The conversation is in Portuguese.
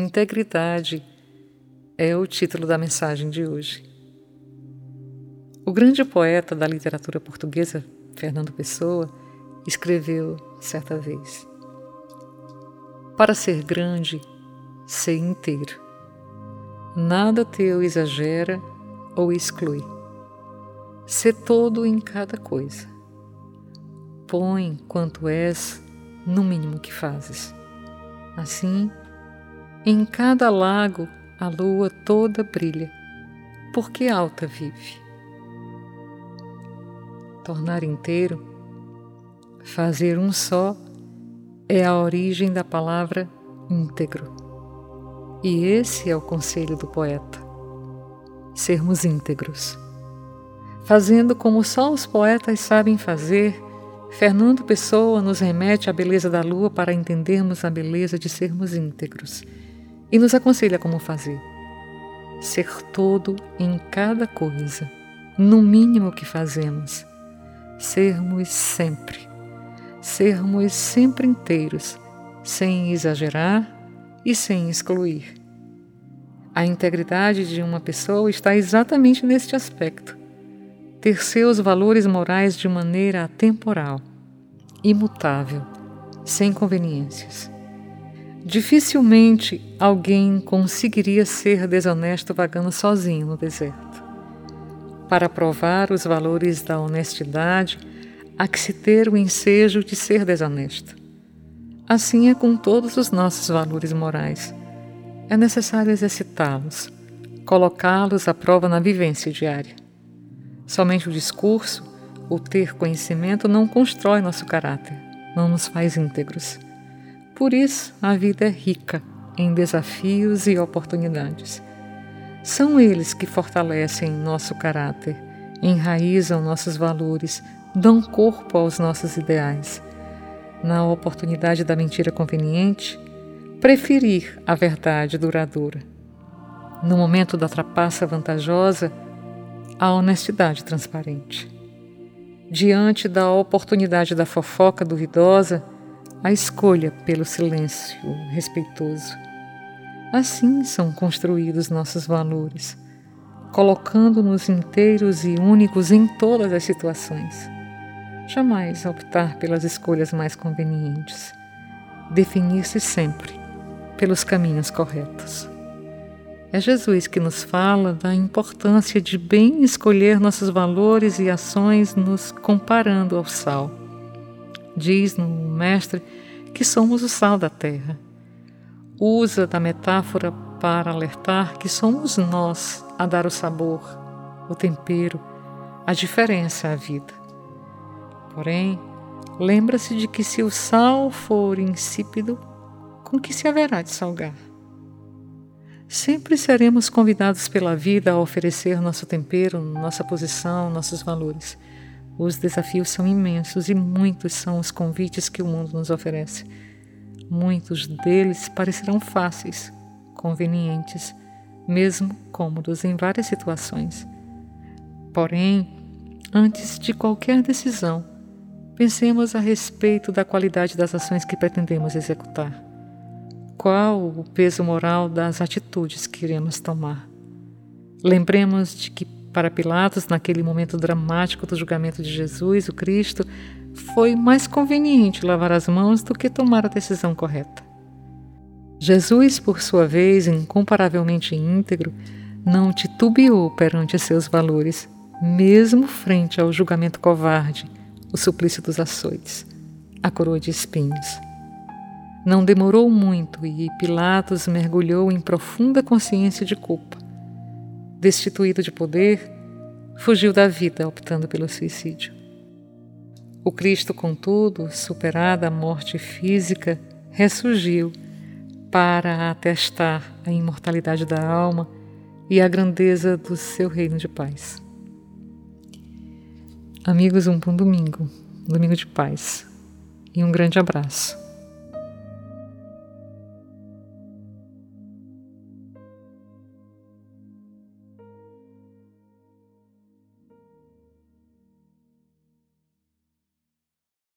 Integridade é o título da mensagem de hoje. O grande poeta da literatura portuguesa, Fernando Pessoa, escreveu certa vez: Para ser grande, ser inteiro. Nada teu exagera ou exclui. Ser todo em cada coisa. Põe quanto és no mínimo que fazes. Assim, em cada lago a lua toda brilha, porque alta vive. Tornar inteiro, fazer um só, é a origem da palavra íntegro. E esse é o conselho do poeta: sermos íntegros. Fazendo como só os poetas sabem fazer, Fernando Pessoa nos remete à beleza da lua para entendermos a beleza de sermos íntegros e nos aconselha como fazer. Ser todo em cada coisa, no mínimo que fazemos. Sermos sempre, sermos sempre inteiros, sem exagerar e sem excluir. A integridade de uma pessoa está exatamente neste aspecto. Ter seus valores morais de maneira atemporal, imutável, sem conveniências. Dificilmente alguém conseguiria ser desonesto vagando sozinho no deserto. Para provar os valores da honestidade, há que se ter o ensejo de ser desonesto. Assim é com todos os nossos valores morais. É necessário exercitá-los, colocá-los à prova na vivência diária. Somente o discurso, o ter conhecimento, não constrói nosso caráter, não nos faz íntegros. Por isso, a vida é rica em desafios e oportunidades. São eles que fortalecem nosso caráter, enraizam nossos valores, dão corpo aos nossos ideais. Na oportunidade da mentira conveniente, preferir a verdade duradoura. No momento da trapaça vantajosa, a honestidade transparente. Diante da oportunidade da fofoca duvidosa, a escolha pelo silêncio respeitoso. Assim são construídos nossos valores, colocando-nos inteiros e únicos em todas as situações. Jamais optar pelas escolhas mais convenientes. Definir-se sempre pelos caminhos corretos. É Jesus que nos fala da importância de bem escolher nossos valores e ações, nos comparando ao sal diz no Mestre que somos o sal da terra. Usa da metáfora para alertar que somos nós a dar o sabor, o tempero, a diferença à vida. Porém, lembra-se de que se o sal for insípido, com que se haverá de salgar? Sempre seremos convidados pela vida a oferecer nosso tempero, nossa posição, nossos valores. Os desafios são imensos e muitos são os convites que o mundo nos oferece. Muitos deles parecerão fáceis, convenientes, mesmo cômodos em várias situações. Porém, antes de qualquer decisão, pensemos a respeito da qualidade das ações que pretendemos executar. Qual o peso moral das atitudes que iremos tomar? Lembremos de que para Pilatos, naquele momento dramático do julgamento de Jesus, o Cristo, foi mais conveniente lavar as mãos do que tomar a decisão correta. Jesus, por sua vez, incomparavelmente íntegro, não titubeou perante seus valores, mesmo frente ao julgamento covarde, o suplício dos açoites, a coroa de espinhos. Não demorou muito e Pilatos mergulhou em profunda consciência de culpa destituído de poder, fugiu da vida optando pelo suicídio. O Cristo, contudo, superada a morte física, ressurgiu para atestar a imortalidade da alma e a grandeza do seu reino de paz. Amigos, um bom domingo, domingo de paz, e um grande abraço.